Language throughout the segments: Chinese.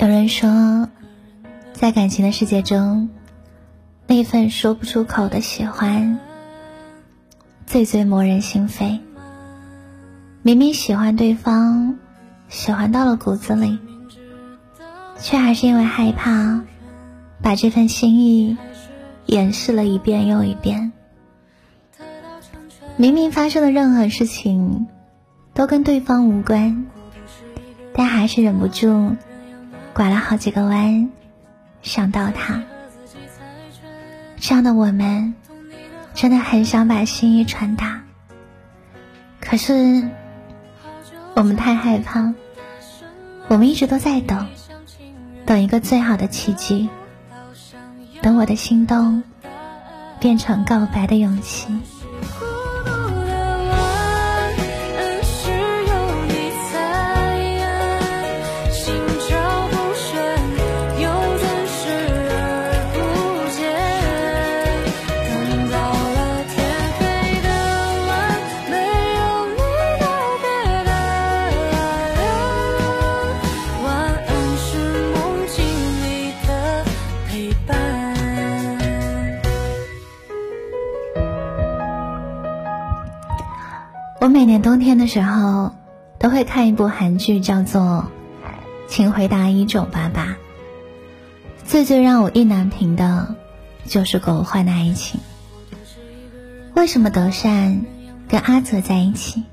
有人说，在感情的世界中，那份说不出口的喜欢，最最磨人心扉。明明喜欢对方，喜欢到了骨子里，却还是因为害怕，把这份心意掩饰了一遍又一遍。明明发生的任何事情，都跟对方无关，但还是忍不住。拐了好几个弯，想到他。这样的我们，真的很想把心意传达，可是我们太害怕。我们一直都在等，等一个最好的契机，等我的心动变成告白的勇气。我每年冬天的时候，都会看一部韩剧，叫做《请回答一九八八》。最最让我意难平的，就是狗焕的爱情。为什么德善跟阿泽在一起，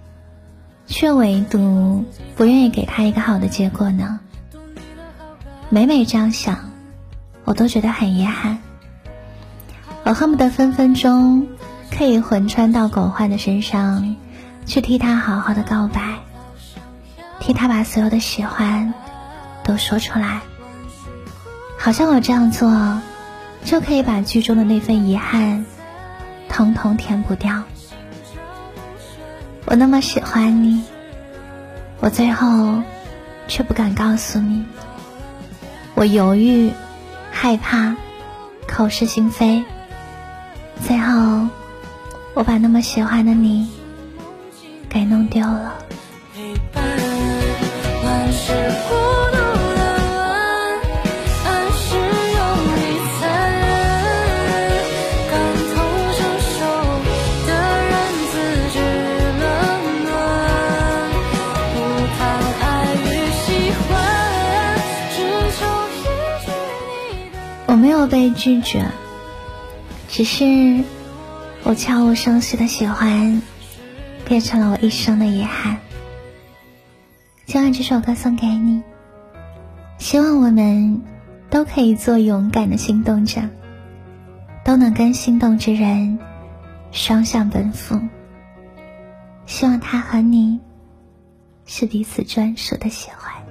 却唯独不愿意给他一个好的结果呢？每每这样想，我都觉得很遗憾。我恨不得分分钟可以魂穿到狗焕的身上。去替他好好的告白，替他把所有的喜欢都说出来，好像我这样做就可以把剧中的那份遗憾统统填补掉。我那么喜欢你，我最后却不敢告诉你，我犹豫、害怕、口是心非，最后我把那么喜欢的你。被弄丢了。我没有被拒绝，只是我悄无声息的喜欢。变成了我一生的遗憾。今晚这首歌送给你，希望我们都可以做勇敢的心动者，都能跟心动之人双向奔赴。希望他和你是彼此专属的喜欢。